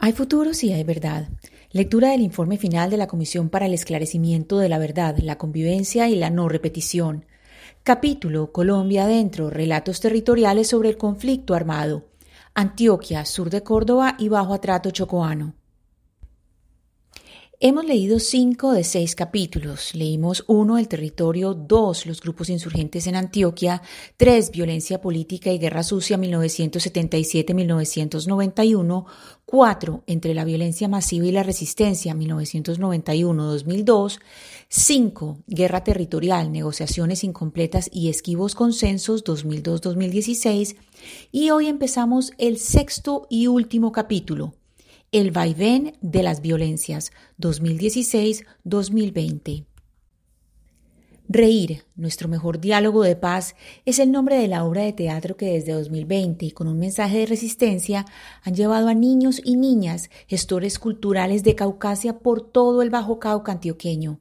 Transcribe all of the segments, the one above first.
Hay futuro si hay verdad. Lectura del informe final de la Comisión para el Esclarecimiento de la Verdad, la Convivencia y la No Repetición. Capítulo Colombia adentro, relatos territoriales sobre el conflicto armado. Antioquia, sur de Córdoba y bajo atrato chocoano. Hemos leído cinco de seis capítulos. Leímos uno, el territorio, dos, los grupos insurgentes en Antioquia, tres, violencia política y guerra sucia 1977-1991, cuatro, entre la violencia masiva y la resistencia 1991-2002, cinco, guerra territorial, negociaciones incompletas y esquivos consensos 2002-2016, y hoy empezamos el sexto y último capítulo, el vaivén de las violencias 2016-2020. Reír, nuestro mejor diálogo de paz, es el nombre de la obra de teatro que desde 2020 y con un mensaje de resistencia han llevado a niños y niñas, gestores culturales de Caucasia por todo el Bajo Cauca antioqueño.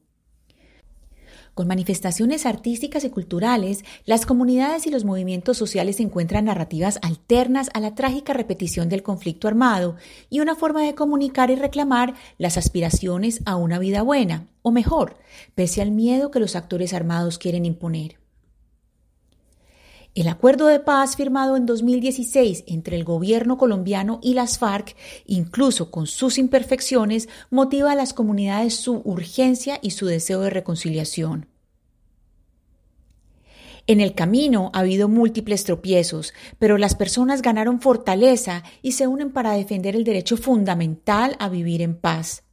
Con manifestaciones artísticas y culturales, las comunidades y los movimientos sociales encuentran narrativas alternas a la trágica repetición del conflicto armado y una forma de comunicar y reclamar las aspiraciones a una vida buena, o mejor, pese al miedo que los actores armados quieren imponer. El acuerdo de paz firmado en 2016 entre el gobierno colombiano y las FARC, incluso con sus imperfecciones, motiva a las comunidades su urgencia y su deseo de reconciliación. En el camino ha habido múltiples tropiezos, pero las personas ganaron fortaleza y se unen para defender el derecho fundamental a vivir en paz.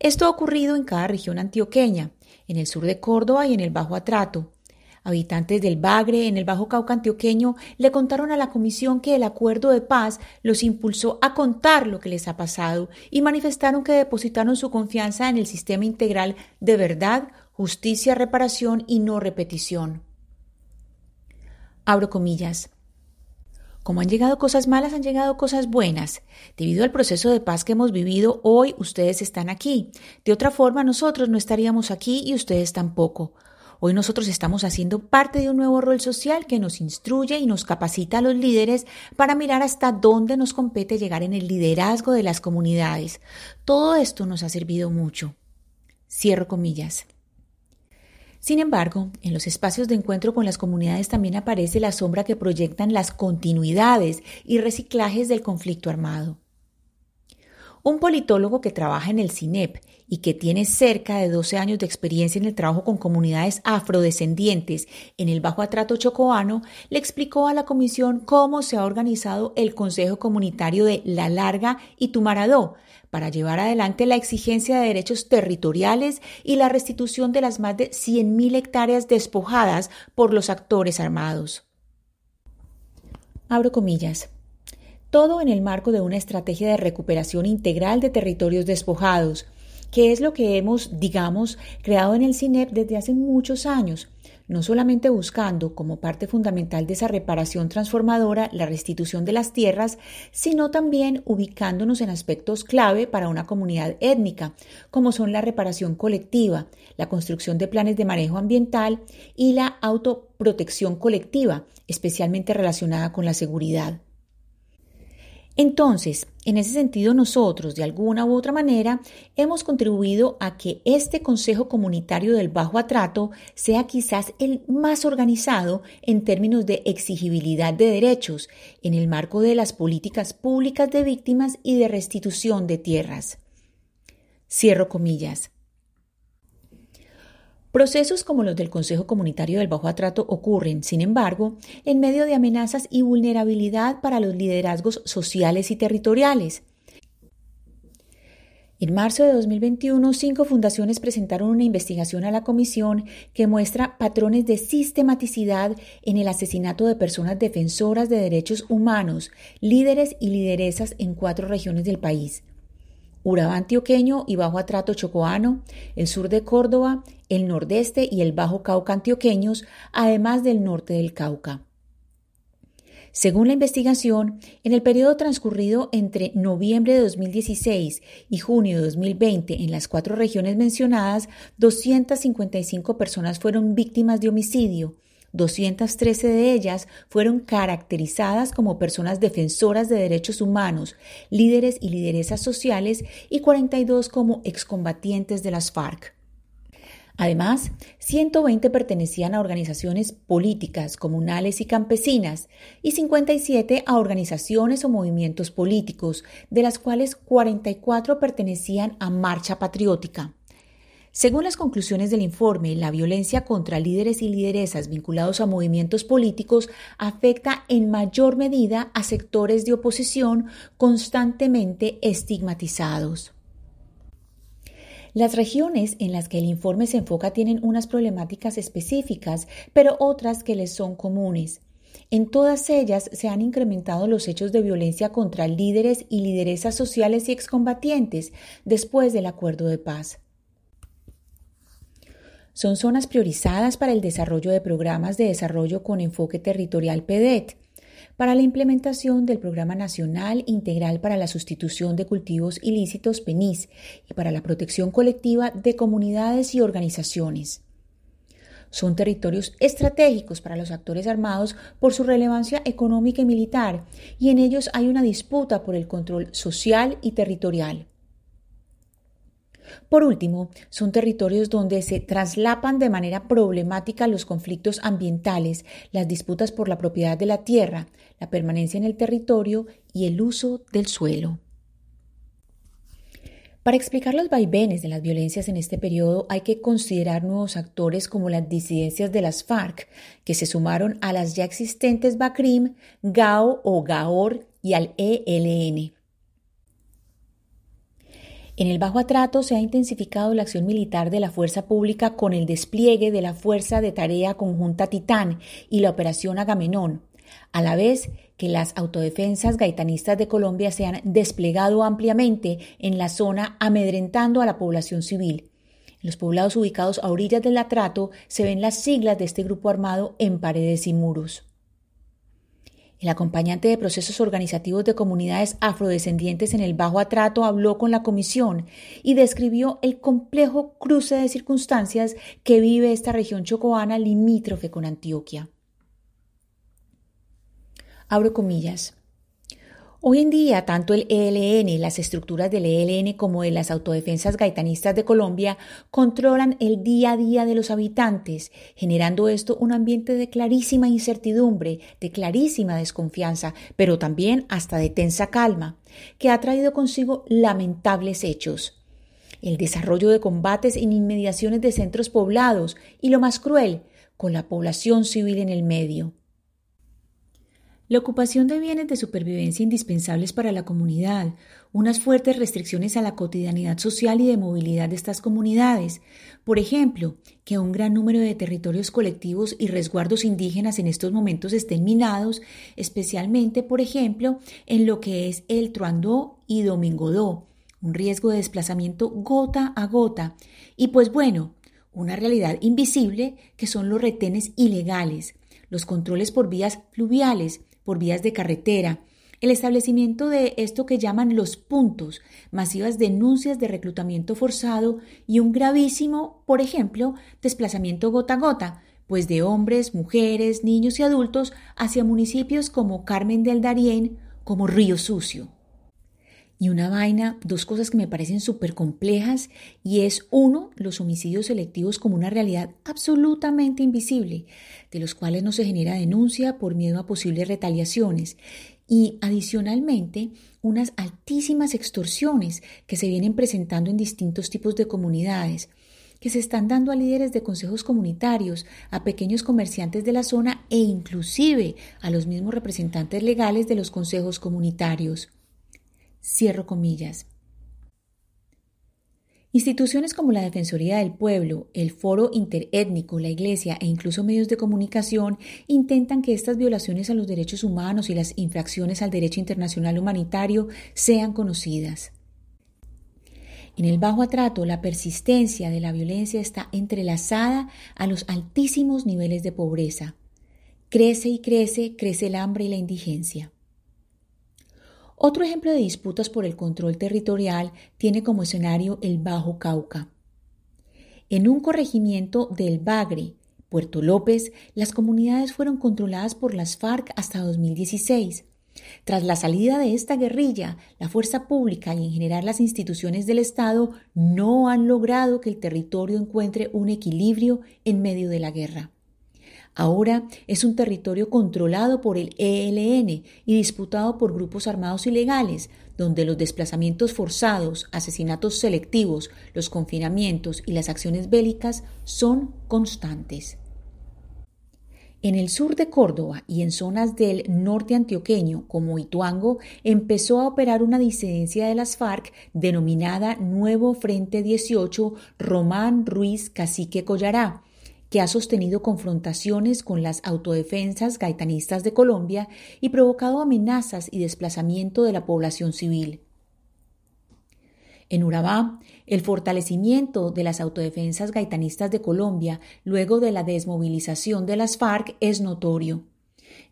Esto ha ocurrido en cada región antioqueña, en el sur de Córdoba y en el Bajo Atrato. Habitantes del Bagre, en el Bajo Cauca antioqueño, le contaron a la comisión que el acuerdo de paz los impulsó a contar lo que les ha pasado y manifestaron que depositaron su confianza en el sistema integral de verdad, justicia, reparación y no repetición. Abro comillas. Como han llegado cosas malas, han llegado cosas buenas. Debido al proceso de paz que hemos vivido, hoy ustedes están aquí. De otra forma, nosotros no estaríamos aquí y ustedes tampoco. Hoy nosotros estamos haciendo parte de un nuevo rol social que nos instruye y nos capacita a los líderes para mirar hasta dónde nos compete llegar en el liderazgo de las comunidades. Todo esto nos ha servido mucho. Cierro comillas. Sin embargo, en los espacios de encuentro con las comunidades también aparece la sombra que proyectan las continuidades y reciclajes del conflicto armado. Un politólogo que trabaja en el CINEP y que tiene cerca de 12 años de experiencia en el trabajo con comunidades afrodescendientes en el Bajo Atrato Chocoano, le explicó a la comisión cómo se ha organizado el Consejo Comunitario de La Larga y Tumaradó, para llevar adelante la exigencia de derechos territoriales y la restitución de las más de 100.000 hectáreas despojadas por los actores armados. Abro comillas. Todo en el marco de una estrategia de recuperación integral de territorios despojados, que es lo que hemos, digamos, creado en el CINEP desde hace muchos años, no solamente buscando como parte fundamental de esa reparación transformadora la restitución de las tierras, sino también ubicándonos en aspectos clave para una comunidad étnica, como son la reparación colectiva, la construcción de planes de manejo ambiental y la autoprotección colectiva, especialmente relacionada con la seguridad. Entonces, en ese sentido, nosotros, de alguna u otra manera, hemos contribuido a que este Consejo Comunitario del Bajo Atrato sea quizás el más organizado en términos de exigibilidad de derechos, en el marco de las políticas públicas de víctimas y de restitución de tierras. Cierro comillas. Procesos como los del Consejo Comunitario del Bajo Atrato ocurren, sin embargo, en medio de amenazas y vulnerabilidad para los liderazgos sociales y territoriales. En marzo de 2021, cinco fundaciones presentaron una investigación a la Comisión que muestra patrones de sistematicidad en el asesinato de personas defensoras de derechos humanos, líderes y lideresas en cuatro regiones del país. Urabá antioqueño y Bajo Atrato chocoano, el sur de Córdoba, el nordeste y el Bajo Cauca antioqueños, además del norte del Cauca. Según la investigación, en el periodo transcurrido entre noviembre de 2016 y junio de 2020 en las cuatro regiones mencionadas, 255 personas fueron víctimas de homicidio, 213 de ellas fueron caracterizadas como personas defensoras de derechos humanos, líderes y lideresas sociales y 42 como excombatientes de las FARC. Además, 120 pertenecían a organizaciones políticas, comunales y campesinas, y 57 a organizaciones o movimientos políticos, de las cuales 44 pertenecían a Marcha Patriótica. Según las conclusiones del informe, la violencia contra líderes y lideresas vinculados a movimientos políticos afecta en mayor medida a sectores de oposición constantemente estigmatizados. Las regiones en las que el informe se enfoca tienen unas problemáticas específicas, pero otras que les son comunes. En todas ellas se han incrementado los hechos de violencia contra líderes y lideresas sociales y excombatientes después del acuerdo de paz. Son zonas priorizadas para el desarrollo de programas de desarrollo con enfoque territorial PEDET para la implementación del Programa Nacional Integral para la Sustitución de Cultivos Ilícitos PENIS y para la protección colectiva de comunidades y organizaciones. Son territorios estratégicos para los actores armados por su relevancia económica y militar, y en ellos hay una disputa por el control social y territorial. Por último, son territorios donde se traslapan de manera problemática los conflictos ambientales, las disputas por la propiedad de la tierra, la permanencia en el territorio y el uso del suelo. Para explicar los vaivenes de las violencias en este periodo hay que considerar nuevos actores como las disidencias de las FARC, que se sumaron a las ya existentes BACRIM, GAO o GAOR y al ELN. En el Bajo Atrato se ha intensificado la acción militar de la fuerza pública con el despliegue de la Fuerza de Tarea Conjunta Titán y la Operación Agamenón, a la vez que las autodefensas gaitanistas de Colombia se han desplegado ampliamente en la zona amedrentando a la población civil. En los poblados ubicados a orillas del Atrato se ven las siglas de este grupo armado en paredes y muros. El acompañante de procesos organizativos de comunidades afrodescendientes en el Bajo Atrato habló con la comisión y describió el complejo cruce de circunstancias que vive esta región chocoana limítrofe con Antioquia. Abro comillas. Hoy en día, tanto el ELN, las estructuras del ELN como de las autodefensas gaitanistas de Colombia controlan el día a día de los habitantes, generando esto un ambiente de clarísima incertidumbre, de clarísima desconfianza, pero también hasta de tensa calma, que ha traído consigo lamentables hechos. El desarrollo de combates en inmediaciones de centros poblados y, lo más cruel, con la población civil en el medio. La ocupación de bienes de supervivencia indispensables para la comunidad, unas fuertes restricciones a la cotidianidad social y de movilidad de estas comunidades. Por ejemplo, que un gran número de territorios colectivos y resguardos indígenas en estos momentos estén minados, especialmente, por ejemplo, en lo que es el Truandó y Domingodó, un riesgo de desplazamiento gota a gota. Y pues bueno, una realidad invisible que son los retenes ilegales, los controles por vías fluviales, por vías de carretera, el establecimiento de esto que llaman los puntos, masivas denuncias de reclutamiento forzado y un gravísimo, por ejemplo, desplazamiento gota a gota, pues de hombres, mujeres, niños y adultos hacia municipios como Carmen del Darién, como Río Sucio. Y una vaina, dos cosas que me parecen súper complejas, y es uno, los homicidios selectivos como una realidad absolutamente invisible, de los cuales no se genera denuncia por miedo a posibles retaliaciones, y adicionalmente unas altísimas extorsiones que se vienen presentando en distintos tipos de comunidades, que se están dando a líderes de consejos comunitarios, a pequeños comerciantes de la zona e inclusive a los mismos representantes legales de los consejos comunitarios. Cierro comillas. Instituciones como la Defensoría del Pueblo, el Foro Interétnico, la Iglesia e incluso medios de comunicación intentan que estas violaciones a los derechos humanos y las infracciones al derecho internacional humanitario sean conocidas. En el bajo atrato, la persistencia de la violencia está entrelazada a los altísimos niveles de pobreza. Crece y crece, crece el hambre y la indigencia. Otro ejemplo de disputas por el control territorial tiene como escenario el Bajo Cauca. En un corregimiento del Bagre, Puerto López, las comunidades fueron controladas por las FARC hasta 2016. Tras la salida de esta guerrilla, la fuerza pública y en general las instituciones del Estado no han logrado que el territorio encuentre un equilibrio en medio de la guerra. Ahora es un territorio controlado por el ELN y disputado por grupos armados ilegales, donde los desplazamientos forzados, asesinatos selectivos, los confinamientos y las acciones bélicas son constantes. En el sur de Córdoba y en zonas del norte antioqueño, como Ituango, empezó a operar una disidencia de las FARC denominada Nuevo Frente 18 Román Ruiz Cacique Collará, que ha sostenido confrontaciones con las autodefensas gaitanistas de Colombia y provocado amenazas y desplazamiento de la población civil. En Urabá, el fortalecimiento de las autodefensas gaitanistas de Colombia luego de la desmovilización de las FARC es notorio.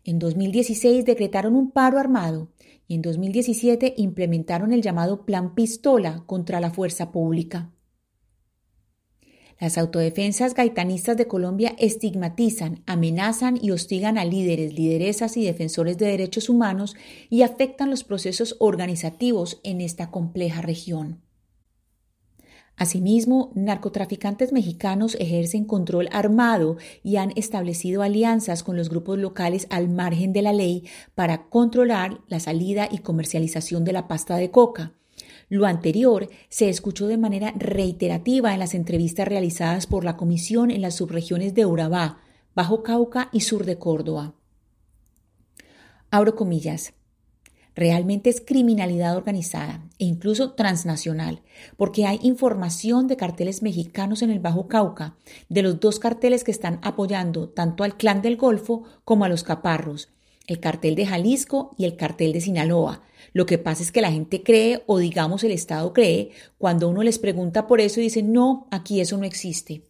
En 2016 decretaron un paro armado y en 2017 implementaron el llamado Plan Pistola contra la fuerza pública. Las autodefensas gaitanistas de Colombia estigmatizan, amenazan y hostigan a líderes, lideresas y defensores de derechos humanos y afectan los procesos organizativos en esta compleja región. Asimismo, narcotraficantes mexicanos ejercen control armado y han establecido alianzas con los grupos locales al margen de la ley para controlar la salida y comercialización de la pasta de coca, lo anterior se escuchó de manera reiterativa en las entrevistas realizadas por la Comisión en las subregiones de Urabá, Bajo Cauca y sur de Córdoba. Abro comillas. Realmente es criminalidad organizada e incluso transnacional, porque hay información de carteles mexicanos en el Bajo Cauca, de los dos carteles que están apoyando tanto al clan del Golfo como a los caparros, el cartel de Jalisco y el cartel de Sinaloa. Lo que pasa es que la gente cree, o digamos el Estado cree, cuando uno les pregunta por eso y dice, no, aquí eso no existe.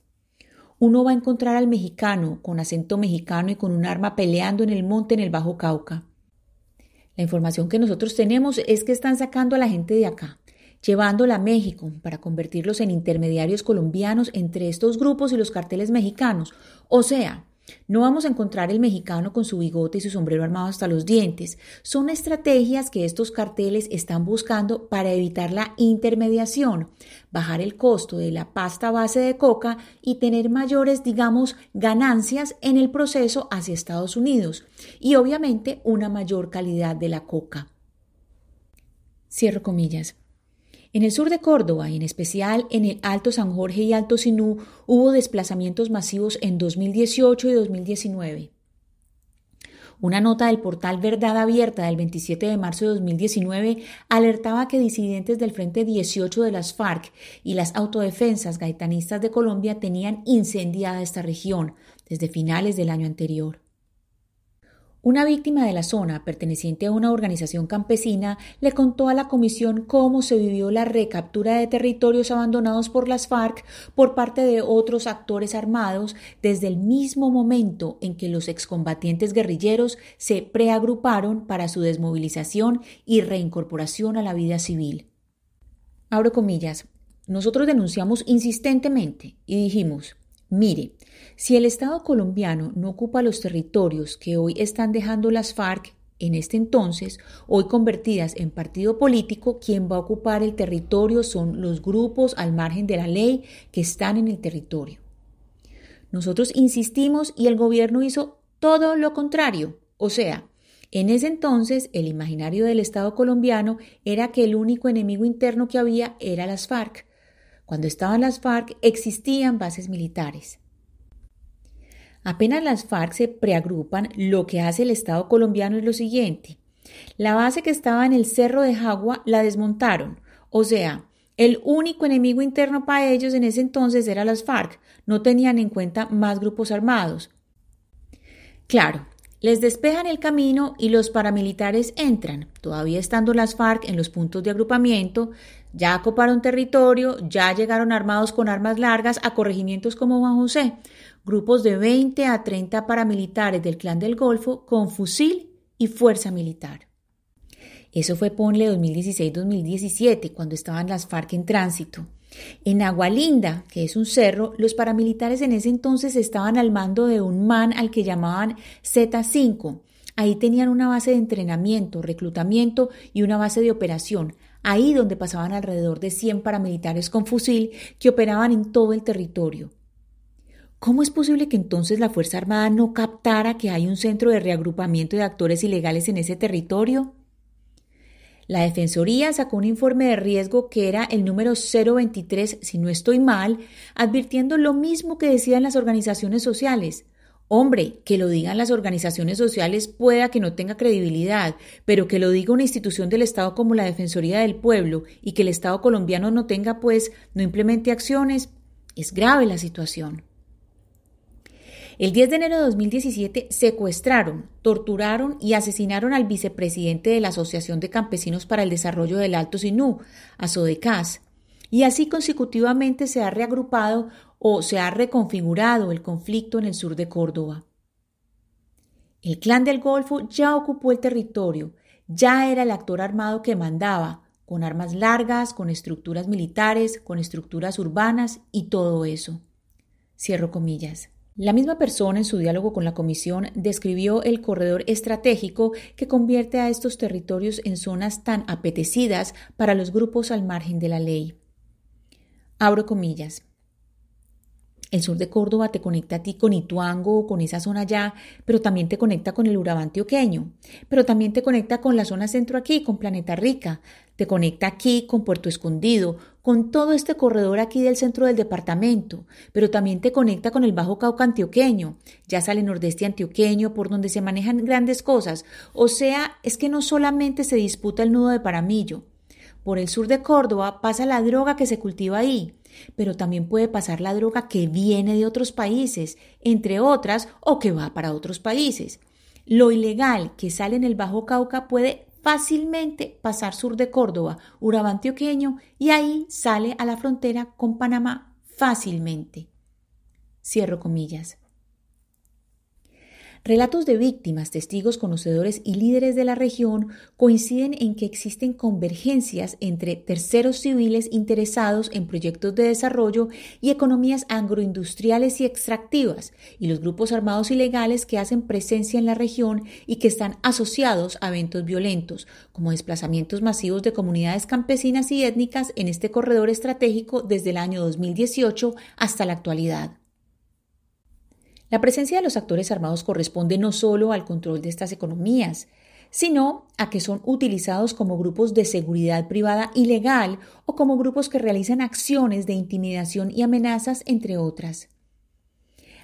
Uno va a encontrar al mexicano con acento mexicano y con un arma peleando en el monte en el Bajo Cauca. La información que nosotros tenemos es que están sacando a la gente de acá, llevándola a México para convertirlos en intermediarios colombianos entre estos grupos y los carteles mexicanos. O sea, no vamos a encontrar el mexicano con su bigote y su sombrero armado hasta los dientes. Son estrategias que estos carteles están buscando para evitar la intermediación, bajar el costo de la pasta base de coca y tener mayores, digamos, ganancias en el proceso hacia Estados Unidos y obviamente una mayor calidad de la coca. Cierro comillas. En el sur de Córdoba, y en especial en el Alto San Jorge y Alto Sinú, hubo desplazamientos masivos en 2018 y 2019. Una nota del portal Verdad Abierta del 27 de marzo de 2019 alertaba que disidentes del Frente 18 de las FARC y las autodefensas gaitanistas de Colombia tenían incendiada esta región desde finales del año anterior. Una víctima de la zona, perteneciente a una organización campesina, le contó a la comisión cómo se vivió la recaptura de territorios abandonados por las FARC por parte de otros actores armados desde el mismo momento en que los excombatientes guerrilleros se preagruparon para su desmovilización y reincorporación a la vida civil. Abro comillas. Nosotros denunciamos insistentemente y dijimos, mire, si el Estado colombiano no ocupa los territorios que hoy están dejando las FARC, en este entonces, hoy convertidas en partido político, quien va a ocupar el territorio son los grupos al margen de la ley que están en el territorio. Nosotros insistimos y el gobierno hizo todo lo contrario. O sea, en ese entonces el imaginario del Estado colombiano era que el único enemigo interno que había era las FARC. Cuando estaban las FARC existían bases militares. Apenas las FARC se preagrupan, lo que hace el Estado colombiano es lo siguiente. La base que estaba en el Cerro de Jagua la desmontaron. O sea, el único enemigo interno para ellos en ese entonces era las FARC. No tenían en cuenta más grupos armados. Claro, les despejan el camino y los paramilitares entran, todavía estando las FARC en los puntos de agrupamiento, ya ocuparon territorio, ya llegaron armados con armas largas a corregimientos como Juan José grupos de 20 a 30 paramilitares del Clan del Golfo con fusil y fuerza militar. Eso fue ponle 2016-2017, cuando estaban las FARC en tránsito. En Agualinda, que es un cerro, los paramilitares en ese entonces estaban al mando de un man al que llamaban Z5. Ahí tenían una base de entrenamiento, reclutamiento y una base de operación, ahí donde pasaban alrededor de 100 paramilitares con fusil que operaban en todo el territorio. ¿Cómo es posible que entonces la Fuerza Armada no captara que hay un centro de reagrupamiento de actores ilegales en ese territorio? La Defensoría sacó un informe de riesgo que era el número 023, si no estoy mal, advirtiendo lo mismo que decían las organizaciones sociales. Hombre, que lo digan las organizaciones sociales pueda que no tenga credibilidad, pero que lo diga una institución del Estado como la Defensoría del Pueblo y que el Estado colombiano no tenga, pues, no implemente acciones, es grave la situación. El 10 de enero de 2017 secuestraron, torturaron y asesinaron al vicepresidente de la Asociación de Campesinos para el Desarrollo del Alto Sinú, ASODECAS, y así consecutivamente se ha reagrupado o se ha reconfigurado el conflicto en el sur de Córdoba. El clan del Golfo ya ocupó el territorio, ya era el actor armado que mandaba, con armas largas, con estructuras militares, con estructuras urbanas y todo eso. Cierro comillas. La misma persona en su diálogo con la Comisión describió el corredor estratégico que convierte a estos territorios en zonas tan apetecidas para los grupos al margen de la ley. Abro comillas. El sur de Córdoba te conecta a ti con Ituango, con esa zona allá, pero también te conecta con el Urabá antioqueño, pero también te conecta con la zona centro aquí, con Planeta Rica, te conecta aquí con Puerto Escondido, con todo este corredor aquí del centro del departamento, pero también te conecta con el Bajo Cauca antioqueño, ya sale nordeste antioqueño por donde se manejan grandes cosas, o sea, es que no solamente se disputa el nudo de Paramillo, por el sur de Córdoba pasa la droga que se cultiva ahí, pero también puede pasar la droga que viene de otros países, entre otras, o que va para otros países. Lo ilegal que sale en el Bajo Cauca puede fácilmente pasar sur de Córdoba, Urabá antioqueño, y ahí sale a la frontera con Panamá fácilmente. Cierro comillas. Relatos de víctimas, testigos, conocedores y líderes de la región coinciden en que existen convergencias entre terceros civiles interesados en proyectos de desarrollo y economías agroindustriales y extractivas, y los grupos armados ilegales que hacen presencia en la región y que están asociados a eventos violentos, como desplazamientos masivos de comunidades campesinas y étnicas en este corredor estratégico desde el año 2018 hasta la actualidad. La presencia de los actores armados corresponde no solo al control de estas economías, sino a que son utilizados como grupos de seguridad privada ilegal o como grupos que realizan acciones de intimidación y amenazas, entre otras.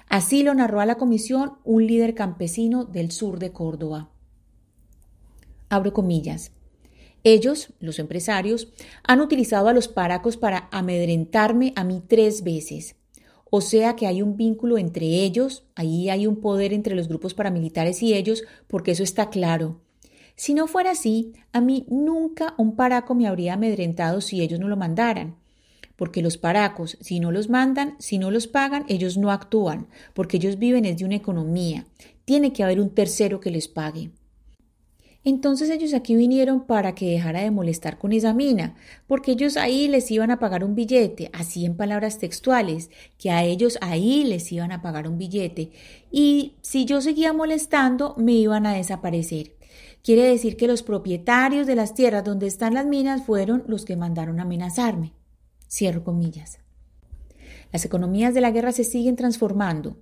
Así lo narró a la comisión un líder campesino del sur de Córdoba. Abro comillas. Ellos, los empresarios, han utilizado a los paracos para amedrentarme a mí tres veces. O sea que hay un vínculo entre ellos, ahí hay un poder entre los grupos paramilitares y ellos, porque eso está claro. Si no fuera así, a mí nunca un paraco me habría amedrentado si ellos no lo mandaran. Porque los paracos, si no los mandan, si no los pagan, ellos no actúan, porque ellos viven desde una economía. Tiene que haber un tercero que les pague. Entonces ellos aquí vinieron para que dejara de molestar con esa mina, porque ellos ahí les iban a pagar un billete, así en palabras textuales, que a ellos ahí les iban a pagar un billete, y si yo seguía molestando me iban a desaparecer. Quiere decir que los propietarios de las tierras donde están las minas fueron los que mandaron amenazarme. Cierro comillas. Las economías de la guerra se siguen transformando.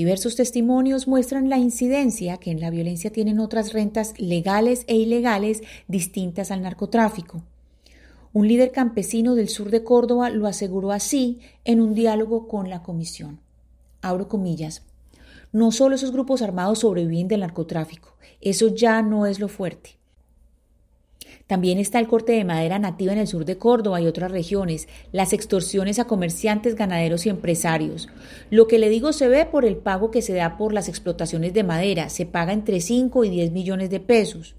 Diversos testimonios muestran la incidencia que en la violencia tienen otras rentas legales e ilegales distintas al narcotráfico. Un líder campesino del sur de Córdoba lo aseguró así en un diálogo con la comisión. Abro comillas. No solo esos grupos armados sobreviven del narcotráfico, eso ya no es lo fuerte. También está el corte de madera nativa en el sur de Córdoba y otras regiones, las extorsiones a comerciantes, ganaderos y empresarios. Lo que le digo se ve por el pago que se da por las explotaciones de madera, se paga entre 5 y 10 millones de pesos.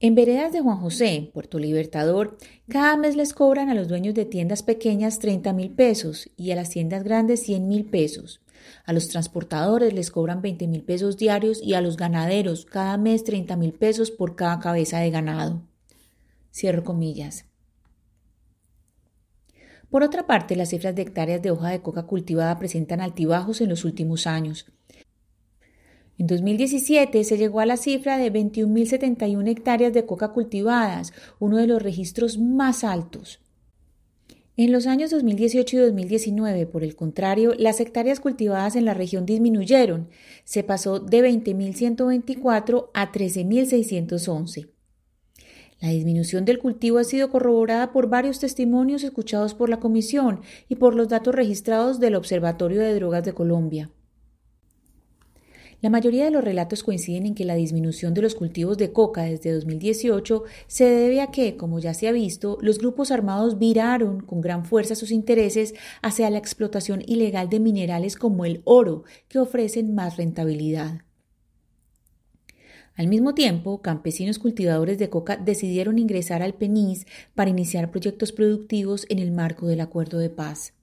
En veredas de Juan José, Puerto Libertador, cada mes les cobran a los dueños de tiendas pequeñas 30 mil pesos y a las tiendas grandes 100 mil pesos. A los transportadores les cobran 20 mil pesos diarios y a los ganaderos cada mes 30 mil pesos por cada cabeza de ganado. Cierro comillas. Por otra parte, las cifras de hectáreas de hoja de coca cultivada presentan altibajos en los últimos años. En 2017 se llegó a la cifra de 21.071 hectáreas de coca cultivadas, uno de los registros más altos. En los años 2018 y 2019, por el contrario, las hectáreas cultivadas en la región disminuyeron. Se pasó de 20.124 a 13.611. La disminución del cultivo ha sido corroborada por varios testimonios escuchados por la Comisión y por los datos registrados del Observatorio de Drogas de Colombia. La mayoría de los relatos coinciden en que la disminución de los cultivos de coca desde 2018 se debe a que, como ya se ha visto, los grupos armados viraron con gran fuerza sus intereses hacia la explotación ilegal de minerales como el oro, que ofrecen más rentabilidad. Al mismo tiempo, campesinos cultivadores de coca decidieron ingresar al PENIS para iniciar proyectos productivos en el marco del acuerdo de paz.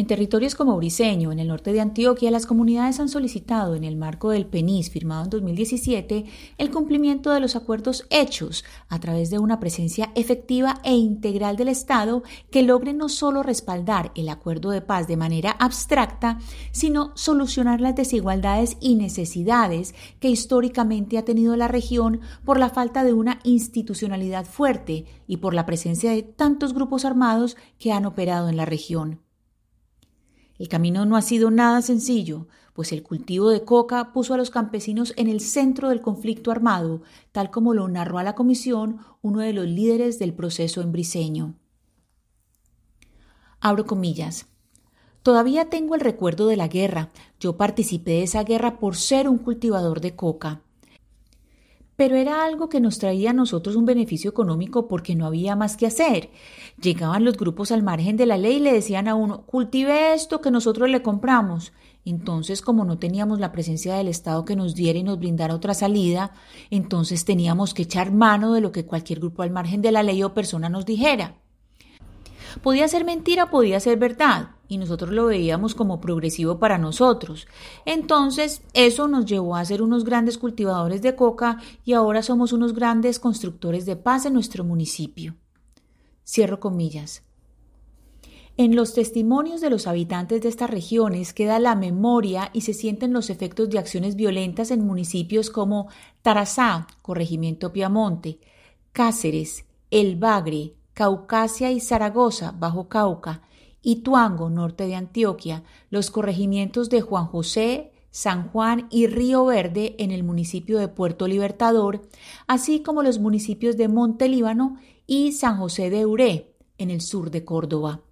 En territorios como Briceño, en el norte de Antioquia, las comunidades han solicitado, en el marco del PENIS firmado en 2017, el cumplimiento de los acuerdos hechos a través de una presencia efectiva e integral del Estado que logre no solo respaldar el acuerdo de paz de manera abstracta, sino solucionar las desigualdades y necesidades que históricamente ha tenido la región por la falta de una institucionalidad fuerte y por la presencia de tantos grupos armados que han operado en la región. El camino no ha sido nada sencillo, pues el cultivo de coca puso a los campesinos en el centro del conflicto armado, tal como lo narró a la comisión uno de los líderes del proceso en Briseño. Abro comillas. Todavía tengo el recuerdo de la guerra. Yo participé de esa guerra por ser un cultivador de coca pero era algo que nos traía a nosotros un beneficio económico porque no había más que hacer. Llegaban los grupos al margen de la ley y le decían a uno, cultive esto que nosotros le compramos. Entonces, como no teníamos la presencia del Estado que nos diera y nos brindara otra salida, entonces teníamos que echar mano de lo que cualquier grupo al margen de la ley o persona nos dijera. Podía ser mentira, podía ser verdad, y nosotros lo veíamos como progresivo para nosotros. Entonces, eso nos llevó a ser unos grandes cultivadores de coca y ahora somos unos grandes constructores de paz en nuestro municipio. Cierro comillas. En los testimonios de los habitantes de estas regiones queda la memoria y se sienten los efectos de acciones violentas en municipios como Tarazá, Corregimiento Piamonte, Cáceres, El Bagre, Caucasia y Zaragoza, Bajo Cauca, Ituango, norte de Antioquia, los corregimientos de Juan José, San Juan y Río Verde en el municipio de Puerto Libertador, así como los municipios de Monte Líbano y San José de Uré en el sur de Córdoba.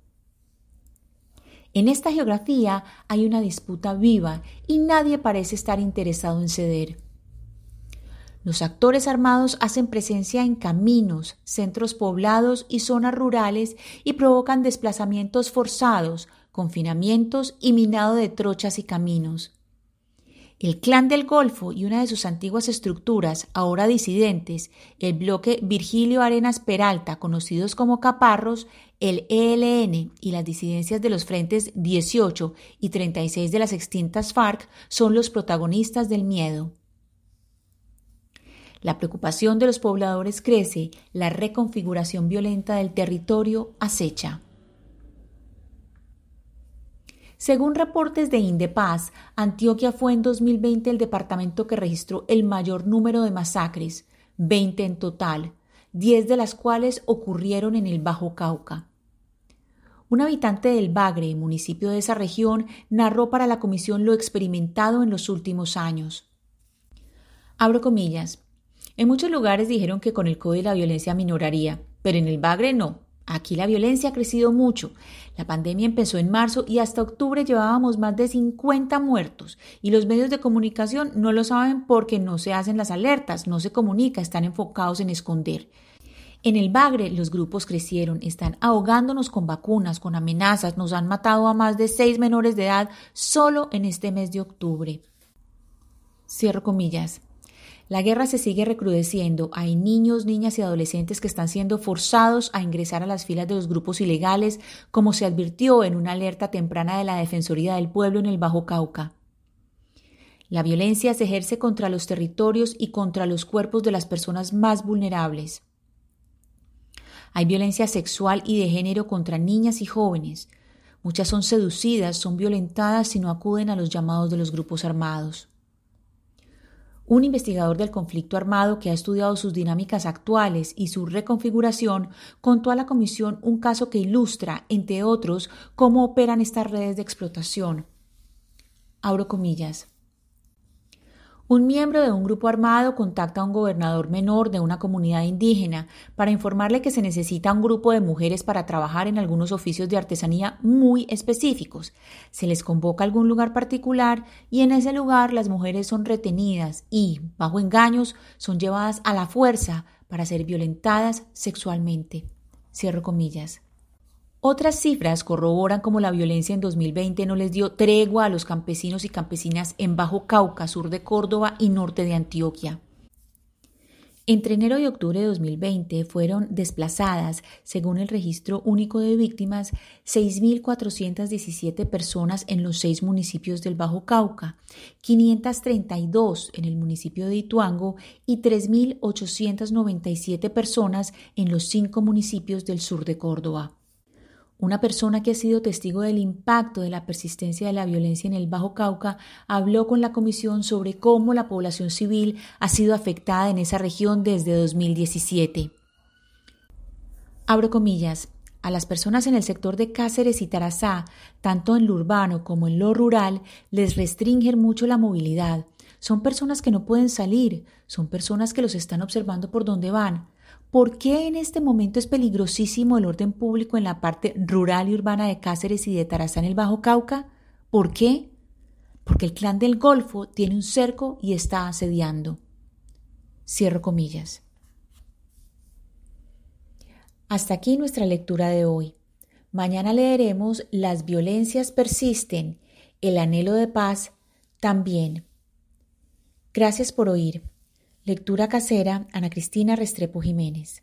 En esta geografía hay una disputa viva y nadie parece estar interesado en ceder. Los actores armados hacen presencia en caminos, centros poblados y zonas rurales y provocan desplazamientos forzados, confinamientos y minado de trochas y caminos. El Clan del Golfo y una de sus antiguas estructuras, ahora disidentes, el bloque Virgilio Arenas Peralta, conocidos como Caparros, el ELN y las disidencias de los frentes 18 y 36 de las extintas FARC son los protagonistas del miedo. La preocupación de los pobladores crece, la reconfiguración violenta del territorio acecha. Según reportes de Indepaz, Antioquia fue en 2020 el departamento que registró el mayor número de masacres, 20 en total, 10 de las cuales ocurrieron en el Bajo Cauca. Un habitante del Bagre, municipio de esa región, narró para la comisión lo experimentado en los últimos años. Abro comillas. En muchos lugares dijeron que con el COVID la violencia minoraría, pero en el Bagre no. Aquí la violencia ha crecido mucho. La pandemia empezó en marzo y hasta octubre llevábamos más de 50 muertos y los medios de comunicación no lo saben porque no se hacen las alertas, no se comunica, están enfocados en esconder. En el Bagre los grupos crecieron, están ahogándonos con vacunas, con amenazas, nos han matado a más de seis menores de edad solo en este mes de octubre. Cierro comillas. La guerra se sigue recrudeciendo. Hay niños, niñas y adolescentes que están siendo forzados a ingresar a las filas de los grupos ilegales, como se advirtió en una alerta temprana de la Defensoría del Pueblo en el Bajo Cauca. La violencia se ejerce contra los territorios y contra los cuerpos de las personas más vulnerables. Hay violencia sexual y de género contra niñas y jóvenes. Muchas son seducidas, son violentadas si no acuden a los llamados de los grupos armados. Un investigador del conflicto armado que ha estudiado sus dinámicas actuales y su reconfiguración contó a la comisión un caso que ilustra, entre otros, cómo operan estas redes de explotación. Abro comillas. Un miembro de un grupo armado contacta a un gobernador menor de una comunidad indígena para informarle que se necesita un grupo de mujeres para trabajar en algunos oficios de artesanía muy específicos. Se les convoca a algún lugar particular y en ese lugar las mujeres son retenidas y, bajo engaños, son llevadas a la fuerza para ser violentadas sexualmente. Cierro comillas. Otras cifras corroboran cómo la violencia en 2020 no les dio tregua a los campesinos y campesinas en Bajo Cauca, sur de Córdoba y norte de Antioquia. Entre enero y octubre de 2020 fueron desplazadas, según el registro único de víctimas, 6.417 personas en los seis municipios del Bajo Cauca, 532 en el municipio de Ituango y 3.897 personas en los cinco municipios del sur de Córdoba. Una persona que ha sido testigo del impacto de la persistencia de la violencia en el Bajo Cauca habló con la comisión sobre cómo la población civil ha sido afectada en esa región desde 2017. Abro comillas. A las personas en el sector de Cáceres y Tarazá, tanto en lo urbano como en lo rural, les restringen mucho la movilidad. Son personas que no pueden salir, son personas que los están observando por donde van. ¿Por qué en este momento es peligrosísimo el orden público en la parte rural y urbana de Cáceres y de Tarazá en el Bajo Cauca? ¿Por qué? Porque el clan del Golfo tiene un cerco y está asediando. Cierro comillas. Hasta aquí nuestra lectura de hoy. Mañana leeremos Las violencias persisten, el anhelo de paz también. Gracias por oír. Lectura casera, Ana Cristina Restrepo Jiménez.